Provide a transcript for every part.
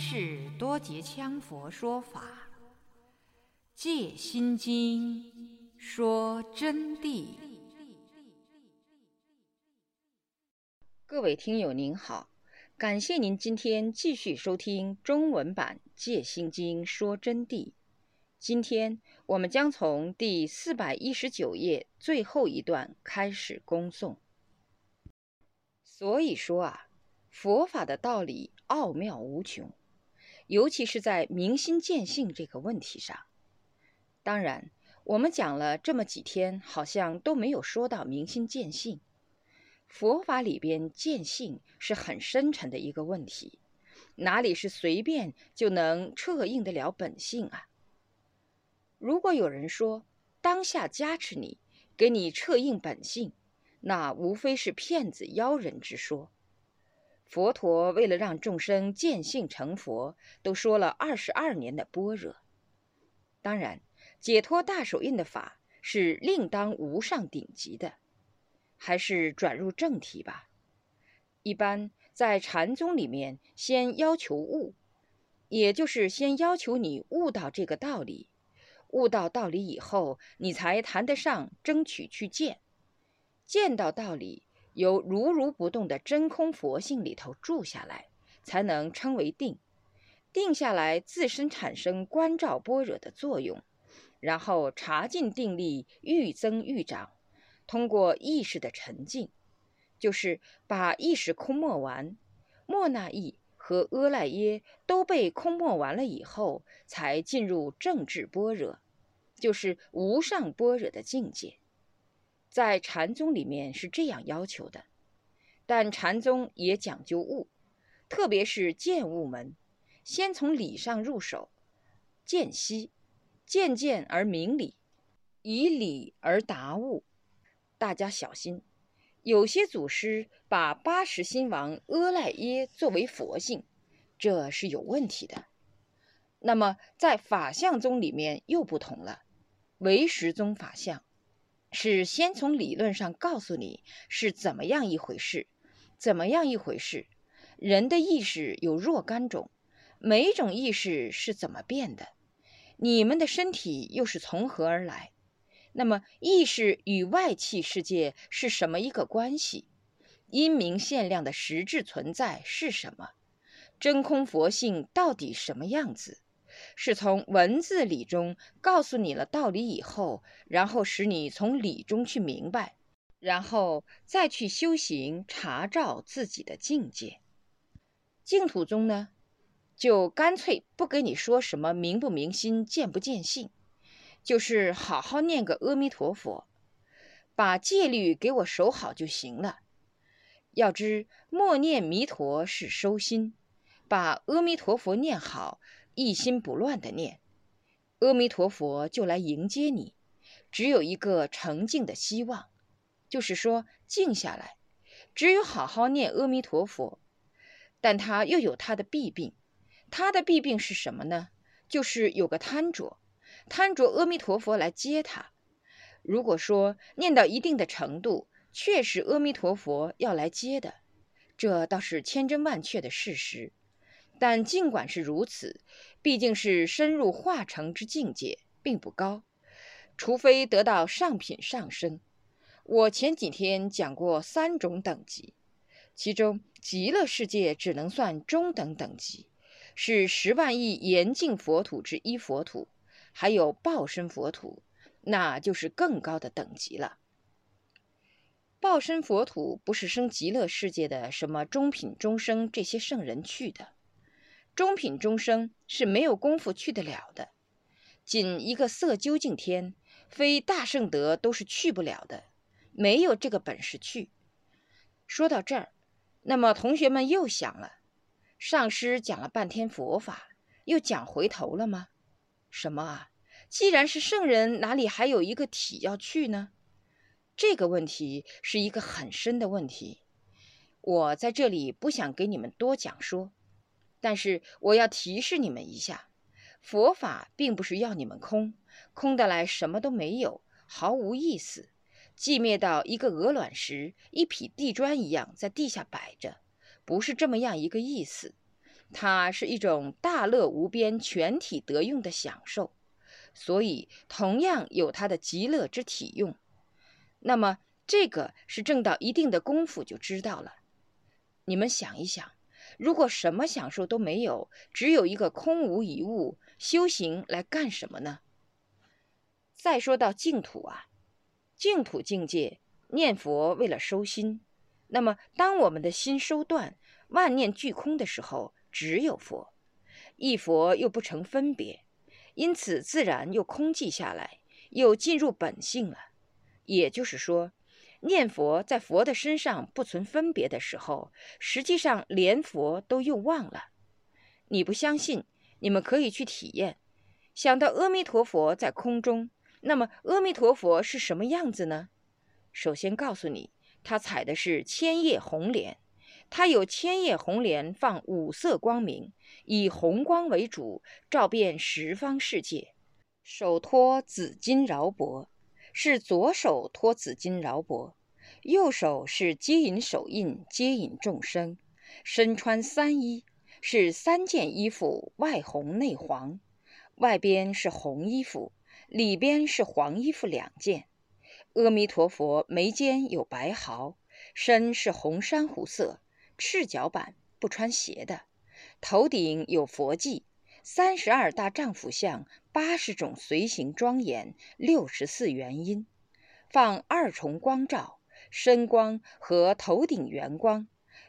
是多杰羌佛说法，《戒心经》说真谛。各位听友您好，感谢您今天继续收听中文版《戒心经》说真谛。今天我们将从第四百一十九页最后一段开始恭诵。所以说啊。佛法的道理奥妙无穷，尤其是在明心见性这个问题上。当然，我们讲了这么几天，好像都没有说到明心见性。佛法里边见性是很深沉的一个问题，哪里是随便就能彻应得了本性啊？如果有人说当下加持你，给你彻应本性，那无非是骗子妖人之说。佛陀为了让众生见性成佛，都说了二十二年的般若。当然，解脱大手印的法是另当无上顶级的。还是转入正题吧。一般在禅宗里面，先要求悟，也就是先要求你悟到这个道理。悟到道理以后，你才谈得上争取去见，见到道理。由如如不动的真空佛性里头住下来，才能称为定。定下来，自身产生观照般若的作用，然后茶尽定力愈增愈长。通过意识的沉静，就是把意识空没完，莫那意和阿赖耶都被空没完了以后，才进入正智般若，就是无上般若的境界。在禅宗里面是这样要求的，但禅宗也讲究悟，特别是见悟门，先从理上入手，见悉，渐渐而明理，以理而达悟。大家小心，有些祖师把八十心王阿赖耶作为佛性，这是有问题的。那么在法相宗里面又不同了，唯识宗法相。是先从理论上告诉你是怎么样一回事，怎么样一回事。人的意识有若干种，每种意识是怎么变的？你们的身体又是从何而来？那么意识与外气世界是什么一个关系？阴明限量的实质存在是什么？真空佛性到底什么样子？是从文字理中告诉你了道理以后，然后使你从理中去明白，然后再去修行查照自己的境界。净土宗呢，就干脆不给你说什么明不明心、见不见性，就是好好念个阿弥陀佛，把戒律给我守好就行了。要知默念弥陀是收心，把阿弥陀佛念好。一心不乱的念，阿弥陀佛就来迎接你。只有一个澄净的希望，就是说静下来，只有好好念阿弥陀佛。但他又有他的弊病，他的弊病是什么呢？就是有个贪着，贪着阿弥陀佛来接他。如果说念到一定的程度，确实阿弥陀佛要来接的，这倒是千真万确的事实。但尽管是如此，毕竟是深入化成之境界，并不高。除非得到上品上身。我前几天讲过三种等级，其中极乐世界只能算中等等级，是十万亿严净佛土之一佛土，还有报身佛土，那就是更高的等级了。报身佛土不是生极乐世界的什么中品中生这些圣人去的。中品中生是没有功夫去得了的，仅一个色究竟天，非大圣德都是去不了的，没有这个本事去。说到这儿，那么同学们又想了：上师讲了半天佛法，又讲回头了吗？什么啊？既然是圣人，哪里还有一个体要去呢？这个问题是一个很深的问题，我在这里不想给你们多讲说。但是我要提示你们一下，佛法并不是要你们空，空的来什么都没有，毫无意思，寂灭到一个鹅卵石、一匹地砖一样在地下摆着，不是这么样一个意思，它是一种大乐无边、全体得用的享受，所以同样有它的极乐之体用。那么这个是挣到一定的功夫就知道了。你们想一想，如果什么享受都没有，只有一个空无一物，修行来干什么呢？再说到净土啊，净土境界念佛为了收心。那么，当我们的心收断、万念俱空的时候，只有佛，一佛又不成分别，因此自然又空寂下来，又进入本性了。也就是说，念佛在佛的身上不存分别的时候，实际上连佛都又忘了。你不相信？你们可以去体验。想到阿弥陀佛在空中，那么阿弥陀佛是什么样子呢？首先告诉你。他采的是千叶红莲，他有千叶红莲放五色光明，以红光为主，照遍十方世界。手托紫金饶钵，是左手托紫金饶帛，右手是接引手印，接引众生。身穿三衣，是三件衣服，外红内黄，外边是红衣服，里边是黄衣服两件。阿弥陀佛眉间有白毫，身是红珊瑚色，赤脚板，不穿鞋的。头顶有佛髻，三十二大丈夫相，八十种随行庄严，六十四元音，放二重光照，身光和头顶圆光，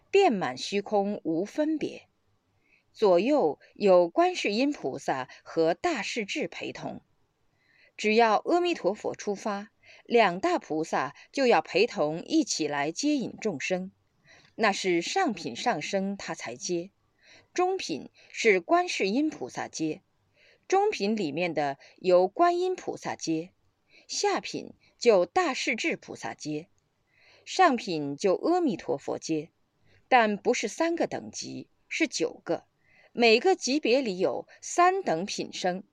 遍满虚空无分别。左右有观世音菩萨和大势至陪同，只要阿弥陀佛出发。两大菩萨就要陪同一起来接引众生，那是上品上生他才接，中品是观世音菩萨接，中品里面的由观音菩萨接，下品就大势至菩萨接，上品就阿弥陀佛接，但不是三个等级，是九个，每个级别里有三等品生，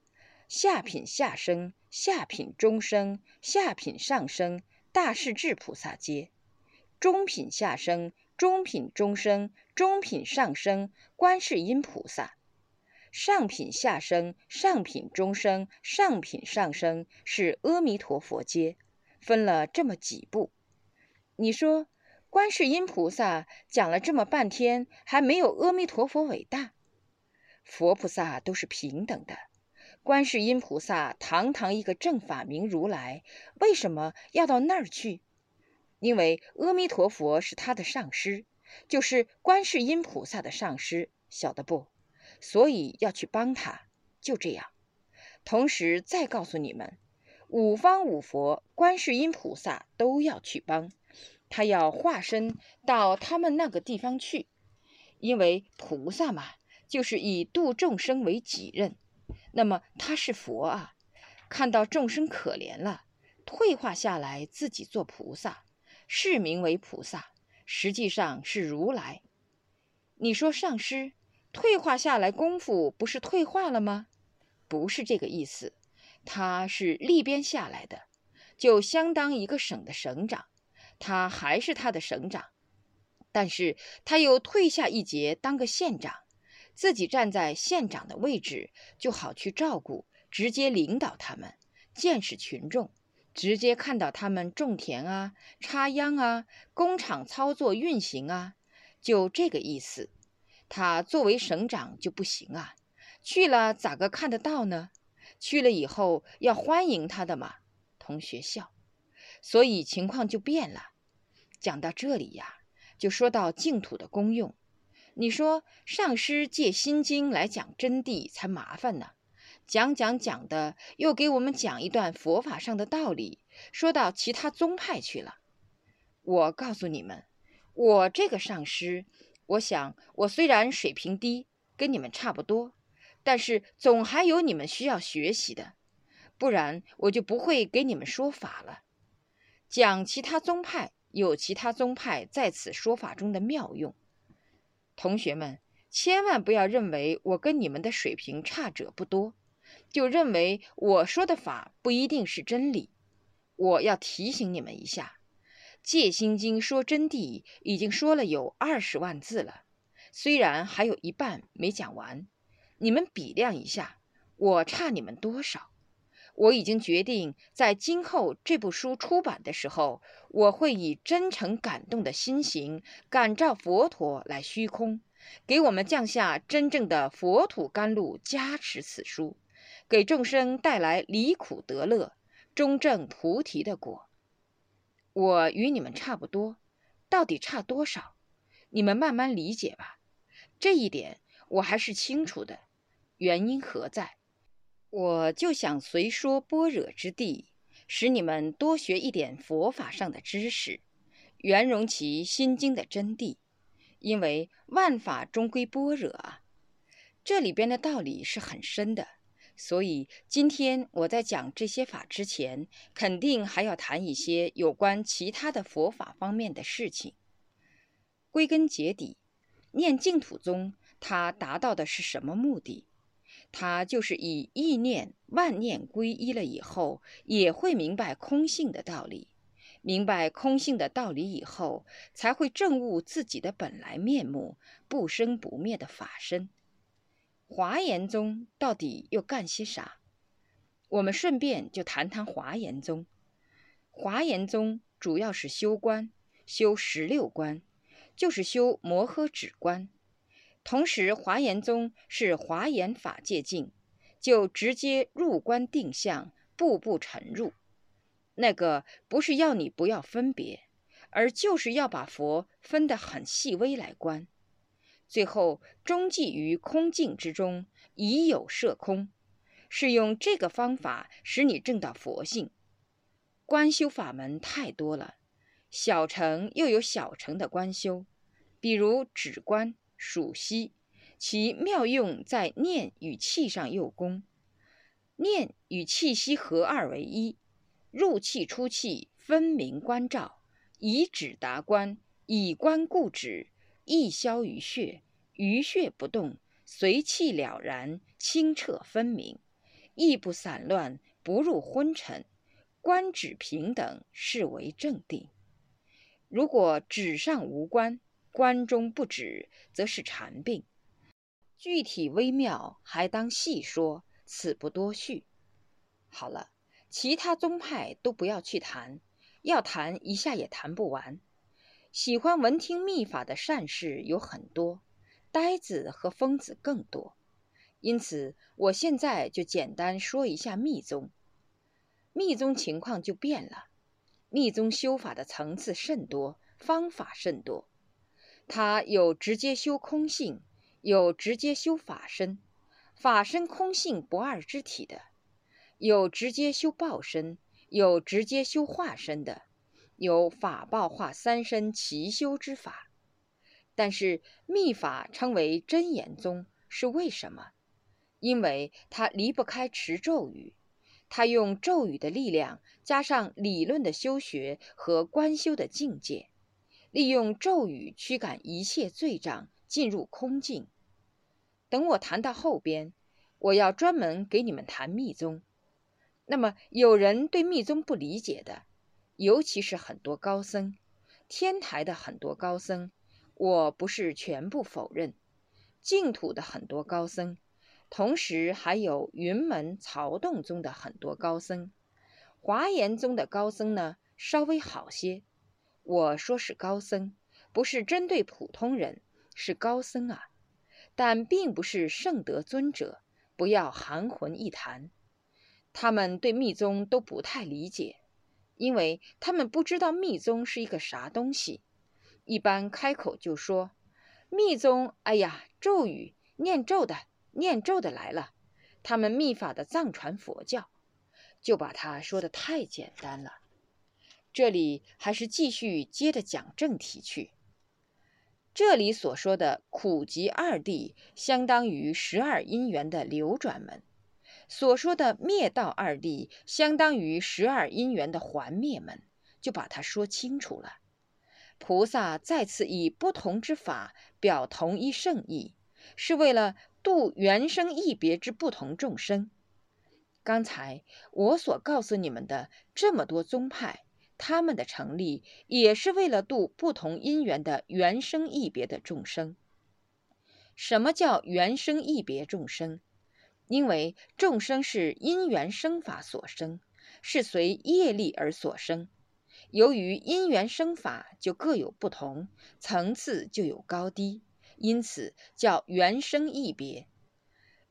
下品下生。下品中生，下品上生，大势至菩萨阶；中品下生，中品中生，中品上生，观世音菩萨；上品下生，上品中生，上品上生是阿弥陀佛阶，分了这么几步。你说，观世音菩萨讲了这么半天，还没有阿弥陀佛伟大？佛菩萨都是平等的。观世音菩萨堂堂一个正法明如来，为什么要到那儿去？因为阿弥陀佛是他的上师，就是观世音菩萨的上师，晓得不？所以要去帮他，就这样。同时再告诉你们，五方五佛、观世音菩萨都要去帮，他要化身到他们那个地方去，因为菩萨嘛，就是以度众生为己任。那么他是佛啊，看到众生可怜了，退化下来自己做菩萨，是名为菩萨，实际上是如来。你说上师退化下来功夫不是退化了吗？不是这个意思，他是立边下来的，就相当一个省的省长，他还是他的省长，但是他又退下一节当个县长。自己站在县长的位置，就好去照顾，直接领导他们，见识群众，直接看到他们种田啊、插秧啊、工厂操作运行啊，就这个意思。他作为省长就不行啊，去了咋个看得到呢？去了以后要欢迎他的嘛，同学笑。所以情况就变了。讲到这里呀，就说到净土的功用。你说上师借心经来讲真谛才麻烦呢，讲讲讲的又给我们讲一段佛法上的道理，说到其他宗派去了。我告诉你们，我这个上师，我想我虽然水平低，跟你们差不多，但是总还有你们需要学习的，不然我就不会给你们说法了。讲其他宗派有其他宗派在此说法中的妙用。同学们，千万不要认为我跟你们的水平差者不多，就认为我说的法不一定是真理。我要提醒你们一下，《戒心经》说真谛已经说了有二十万字了，虽然还有一半没讲完，你们比量一下，我差你们多少？我已经决定，在今后这部书出版的时候，我会以真诚感动的心行，感召佛陀来虚空，给我们降下真正的佛土甘露，加持此书，给众生带来离苦得乐、中正菩提的果。我与你们差不多，到底差多少？你们慢慢理解吧。这一点我还是清楚的，原因何在？我就想随说般若之地，使你们多学一点佛法上的知识，圆融其心经的真谛。因为万法终归般若啊，这里边的道理是很深的。所以今天我在讲这些法之前，肯定还要谈一些有关其他的佛法方面的事情。归根结底，念净土宗它达到的是什么目的？他就是以意念万念归一了以后，也会明白空性的道理。明白空性的道理以后，才会证悟自己的本来面目，不生不灭的法身。华严宗到底又干些啥？我们顺便就谈谈华严宗。华严宗主要是修观，修十六观，就是修摩诃止观。同时，华严宗是华严法界境，就直接入观定向，步步沉入。那个不是要你不要分别，而就是要把佛分得很细微来观。最后终寂于空境之中，已有摄空，是用这个方法使你证到佛性。观修法门太多了，小乘又有小乘的观修，比如止观。数息，其妙用在念与气上用功。念与气息合二为一，入气出气分明关照，以止达观，以观固止，意消于血，于血不动，随气了然，清澈分明，意不散乱，不入昏沉，观止平等，是为正定。如果止上无关。关中不止，则是禅病。具体微妙，还当细说，此不多叙。好了，其他宗派都不要去谈，要谈一下也谈不完。喜欢闻听秘法的善士有很多，呆子和疯子更多。因此，我现在就简单说一下密宗。密宗情况就变了，密宗修法的层次甚多，方法甚多。他有直接修空性，有直接修法身，法身空性不二之体的；有直接修报身，有直接修化身的；有法报化三身齐修之法。但是密法称为真言宗，是为什么？因为它离不开持咒语，它用咒语的力量，加上理论的修学和观修的境界。利用咒语驱赶一切罪障，进入空境。等我谈到后边，我要专门给你们谈密宗。那么，有人对密宗不理解的，尤其是很多高僧，天台的很多高僧，我不是全部否认。净土的很多高僧，同时还有云门曹洞宗的很多高僧，华严宗的高僧呢，稍微好些。我说是高僧，不是针对普通人，是高僧啊，但并不是圣德尊者，不要含混一谈。他们对密宗都不太理解，因为他们不知道密宗是一个啥东西，一般开口就说密宗，哎呀，咒语念咒的，念咒的来了，他们密法的藏传佛教，就把它说的太简单了。这里还是继续接着讲正题去。这里所说的苦集二谛，相当于十二因缘的流转门；所说的灭道二谛，相当于十二因缘的还灭门。就把它说清楚了。菩萨再次以不同之法表同一圣意，是为了度原生异别之不同众生。刚才我所告诉你们的这么多宗派。他们的成立也是为了度不同因缘的原生异别的众生。什么叫原生异别众生？因为众生是因缘生法所生，是随业力而所生。由于因缘生法就各有不同，层次就有高低，因此叫缘生异别。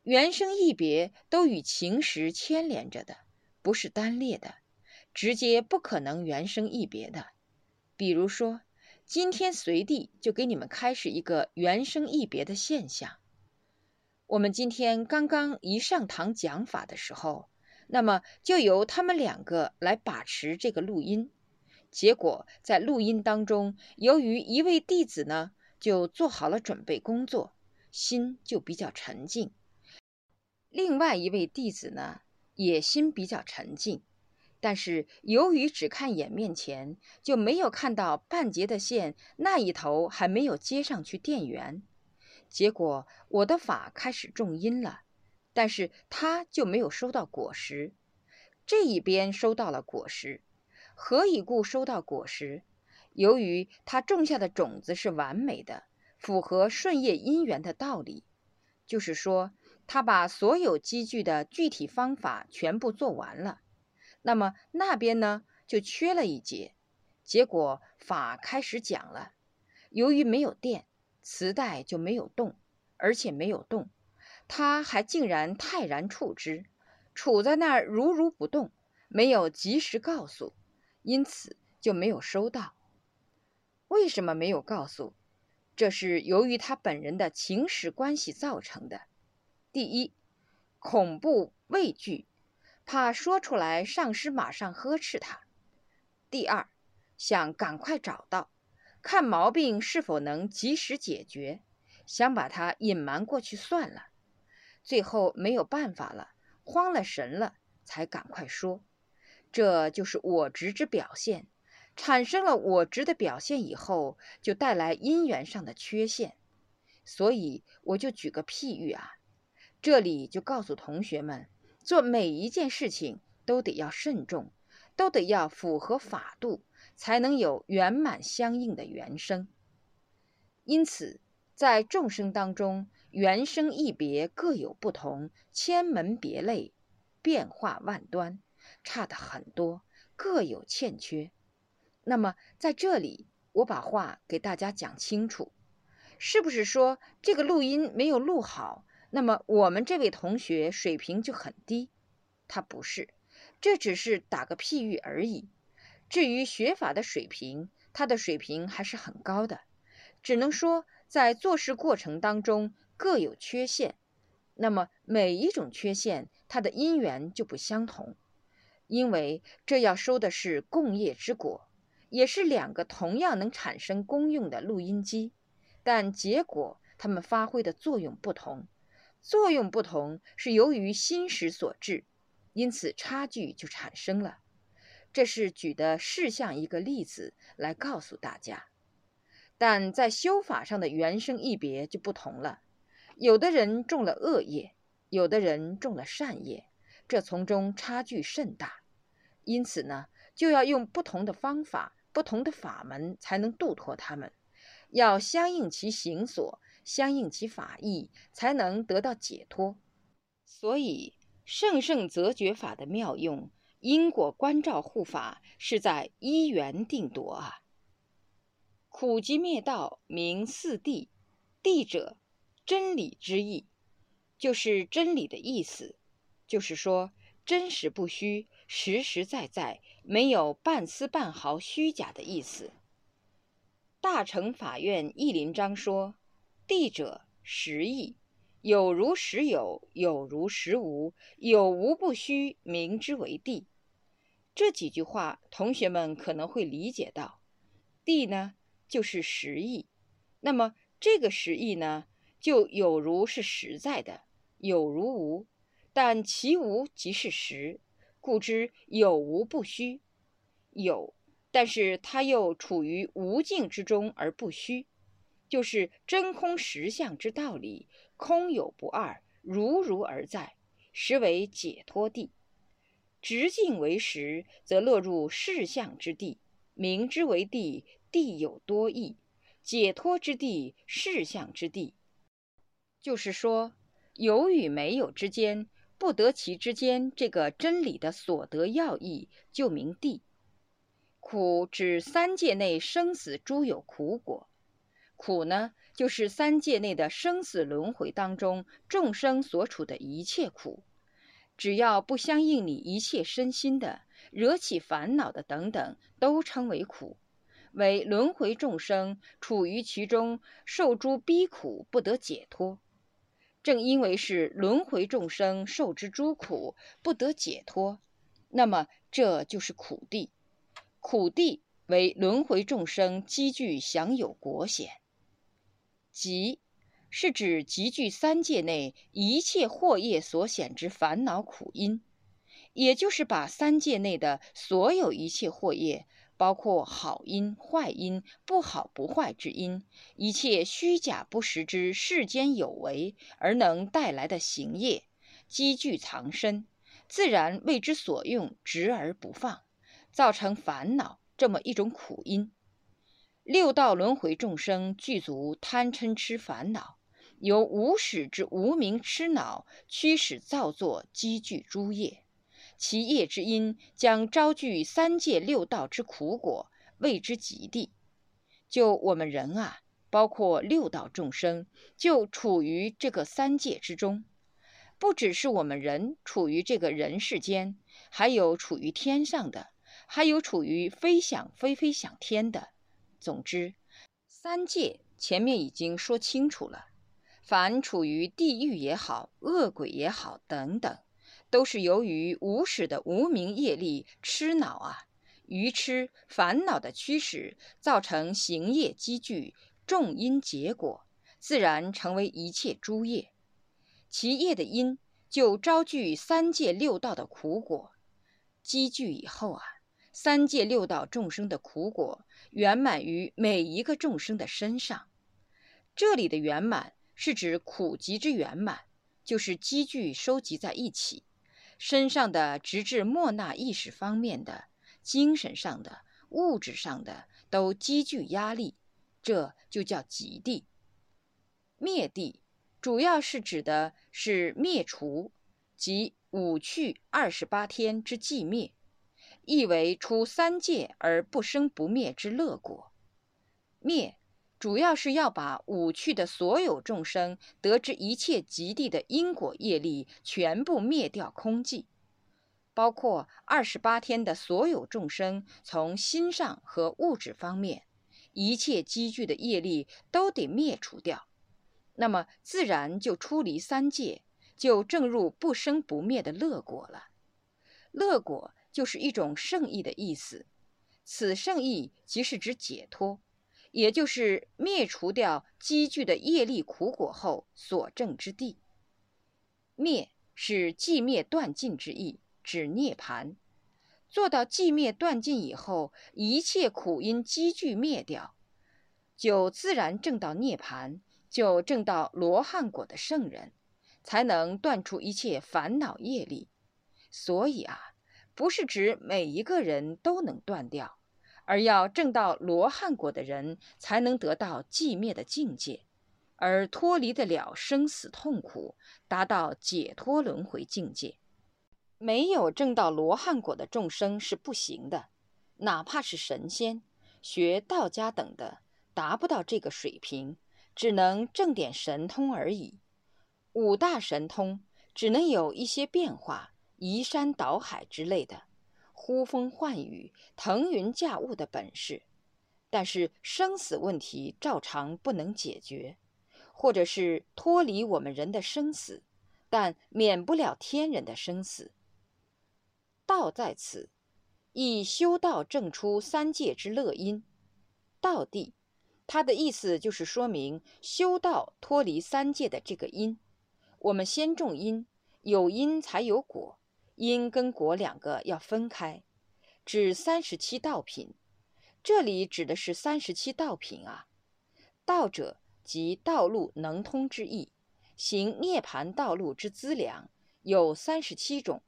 缘生异别都与情识牵连着的，不是单列的，直接不可能缘生异别的。比如说，今天随地就给你们开始一个缘生异别的现象。我们今天刚刚一上堂讲法的时候，那么就由他们两个来把持这个录音。结果在录音当中，由于一位弟子呢就做好了准备工作，心就比较沉静；另外一位弟子呢也心比较沉静，但是由于只看眼面前，就没有看到半截的线那一头还没有接上去电源。结果我的法开始种因了，但是他就没有收到果实。这一边收到了果实，何以故收到果实？由于他种下的种子是完美的，符合顺业因缘的道理。就是说，他把所有积聚的具体方法全部做完了。那么那边呢，就缺了一节。结果法开始讲了，由于没有电。磁带就没有动，而且没有动，他还竟然泰然处之，处在那儿如如不动，没有及时告诉，因此就没有收到。为什么没有告诉？这是由于他本人的情史关系造成的。第一，恐怖畏惧，怕说出来上师马上呵斥他；第二，想赶快找到。看毛病是否能及时解决，想把它隐瞒过去算了，最后没有办法了，慌了神了，才赶快说。这就是我执之表现，产生了我执的表现以后，就带来因缘上的缺陷。所以我就举个譬喻啊，这里就告诉同学们，做每一件事情都得要慎重，都得要符合法度。才能有圆满相应的原生。因此，在众生当中，原生一别各有不同，千门别类，变化万端，差得很多，各有欠缺。那么，在这里，我把话给大家讲清楚，是不是说这个录音没有录好？那么我们这位同学水平就很低？他不是，这只是打个譬喻而已。至于学法的水平，他的水平还是很高的，只能说在做事过程当中各有缺陷。那么每一种缺陷，它的因缘就不相同，因为这要收的是共业之果，也是两个同样能产生功用的录音机，但结果它们发挥的作用不同，作用不同是由于心识所致，因此差距就产生了。这是举的事项一个例子来告诉大家，但在修法上的原生一别就不同了。有的人种了恶业，有的人种了善业，这从中差距甚大。因此呢，就要用不同的方法、不同的法门才能度脱他们，要相应其行所，相应其法意，才能得到解脱。所以圣圣则觉法的妙用。因果关照护法是在一缘定夺啊。苦集灭道名四谛，谛者真理之意，就是真理的意思，就是说真实不虚，实实在在，没有半丝半毫虚假的意思。大乘法院义林章说：“谛者实义，有如实有，有如实无，有无不虚，名之为谛。”这几句话，同学们可能会理解到，地呢就是实意，那么这个实意呢，就有如是实在的，有如无，但其无即是实，故知有无不虚。有，但是它又处于无境之中而不虚，就是真空实相之道理，空有不二，如如而在，实为解脱地。直境为实，则落入事相之地，名之为地。地有多义，解脱之地，事相之地。就是说，有与没有之间，不得其之间这个真理的所得要义，就名地。苦指三界内生死诸有苦果，苦呢，就是三界内的生死轮回当中众生所处的一切苦，只要不相应你一切身心的，惹起烦恼的等等，都称为苦。为轮回众生处于其中，受诸逼苦，不得解脱。正因为是轮回众生受之诸苦，不得解脱，那么这就是苦地。苦地为轮回众生积聚享有果显。集是指集聚三界内一切惑业所显之烦恼苦因，也就是把三界内的所有一切惑业。包括好因、坏因、不好不坏之因，一切虚假不实之世间有为而能带来的行业，积聚藏身，自然为之所用，执而不放，造成烦恼这么一种苦因。六道轮回众生具足贪嗔痴烦恼，由无始之无明痴恼驱使造作，积聚诸业。其业之因，将招聚三界六道之苦果，谓之极地。就我们人啊，包括六道众生，就处于这个三界之中。不只是我们人处于这个人世间，还有处于天上的，还有处于飞想飞飞想天的。总之，三界前面已经说清楚了。凡处于地狱也好，恶鬼也好，等等。都是由于无始的无明业力痴恼啊，愚痴烦恼的驱使，造成行业积聚，众因结果，自然成为一切诸业。其业的因，就招聚三界六道的苦果。积聚以后啊，三界六道众生的苦果圆满于每一个众生的身上。这里的圆满是指苦集之圆满，就是积聚收集在一起。身上的直至莫那意识方面的、精神上的、物质上的都积聚压力，这就叫极地。灭地主要是指的是灭除，即五去二十八天之寂灭，意为出三界而不生不灭之乐果。灭。主要是要把五趣的所有众生得知一切极地的因果业力全部灭掉空寂，包括二十八天的所有众生，从心上和物质方面，一切积聚的业力都得灭除掉，那么自然就出离三界，就正入不生不灭的乐果了。乐果就是一种圣意的意思，此圣意即是指解脱。也就是灭除掉积聚的业力苦果后所证之地。灭是寂灭断尽之意，指涅盘。做到寂灭断尽以后，一切苦因积聚灭掉，就自然证到涅盘，就证到罗汉果的圣人，才能断除一切烦恼业力。所以啊，不是指每一个人都能断掉。而要证到罗汉果的人，才能得到寂灭的境界，而脱离得了生死痛苦，达到解脱轮回境界。没有证到罗汉果的众生是不行的，哪怕是神仙、学道家等的，达不到这个水平，只能证点神通而已。五大神通只能有一些变化，移山倒海之类的。呼风唤雨、腾云驾雾的本事，但是生死问题照常不能解决，或者是脱离我们人的生死，但免不了天人的生死。道在此，以修道证出三界之乐因。道地，它的意思就是说明修道脱离三界的这个因。我们先种因，有因才有果。因跟果两个要分开，指三十七道品。这里指的是三十七道品啊。道者即道路能通之意，行涅盘道路之资粮有三十七种，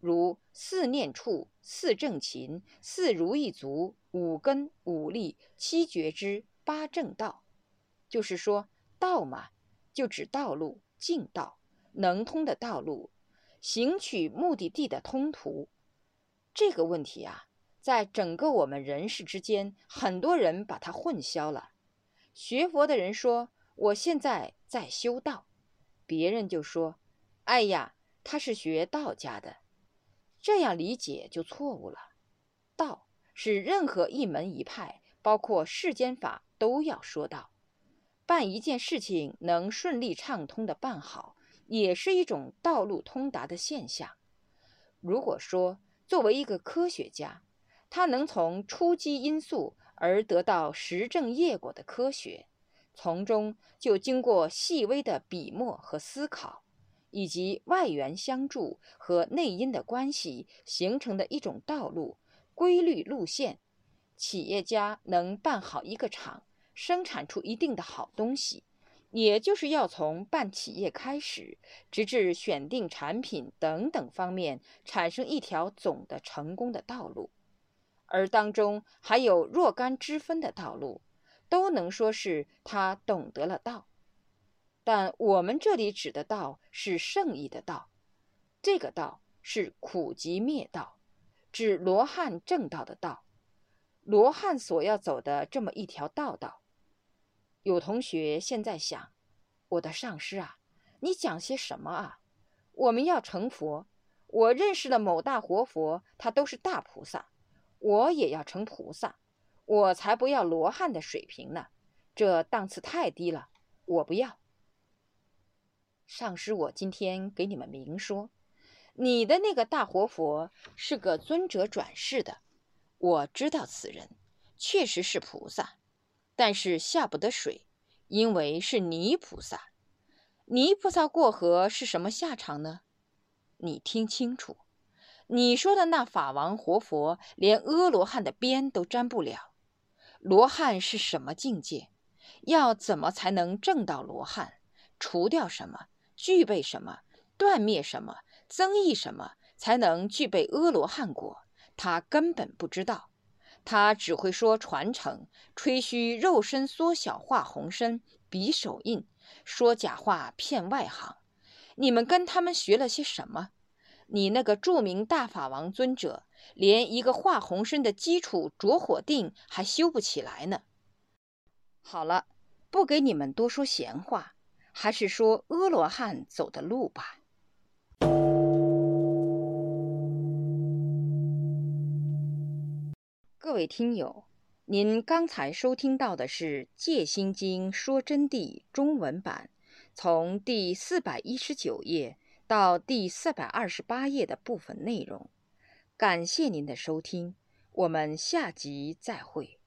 如四念处、四正勤、四如意足、五根、五力、七觉知、八正道。就是说，道嘛，就指道路、径道、能通的道路，行取目的地的通途。这个问题啊，在整个我们人世之间，很多人把它混淆了。学佛的人说：“我现在在修道。”别人就说：“哎呀，他是学道家的。”这样理解就错误了。道是任何一门一派，包括世间法，都要说道。办一件事情能顺利畅通的办好，也是一种道路通达的现象。如果说作为一个科学家，他能从初级因素而得到实证业果的科学。从中就经过细微的笔墨和思考，以及外缘相助和内因的关系形成的一种道路规律路线，企业家能办好一个厂，生产出一定的好东西，也就是要从办企业开始，直至选定产品等等方面产生一条总的成功的道路，而当中还有若干之分的道路。都能说是他懂得了道，但我们这里指的道是圣意的道，这个道是苦集灭道，指罗汉正道的道，罗汉所要走的这么一条道道。有同学现在想，我的上师啊，你讲些什么啊？我们要成佛，我认识的某大活佛，他都是大菩萨，我也要成菩萨。我才不要罗汉的水平呢，这档次太低了，我不要。上师，我今天给你们明说，你的那个大活佛是个尊者转世的，我知道此人确实是菩萨，但是下不得水，因为是泥菩萨。泥菩萨过河是什么下场呢？你听清楚，你说的那法王活佛，连阿罗汉的边都沾不了。罗汉是什么境界？要怎么才能证到罗汉？除掉什么？具备什么？断灭什么？增益什么？才能具备阿罗汉果？他根本不知道，他只会说传承，吹嘘肉身缩小化红身，比手印，说假话骗外行。你们跟他们学了些什么？你那个著名大法王尊者。连一个化红身的基础着火定还修不起来呢。好了，不给你们多说闲话，还是说阿罗汉走的路吧。各位听友，您刚才收听到的是《戒心经说真谛》中文版，从第四百一十九页到第四百二十八页的部分内容。感谢您的收听，我们下集再会。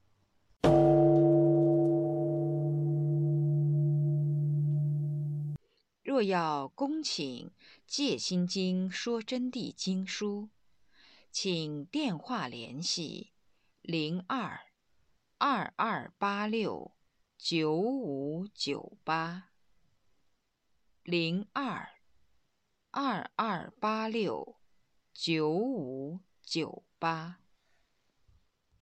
若要恭请《戒心经说真谛》经书，请电话联系零二二二八六九五九八零二二二八六。九五九八。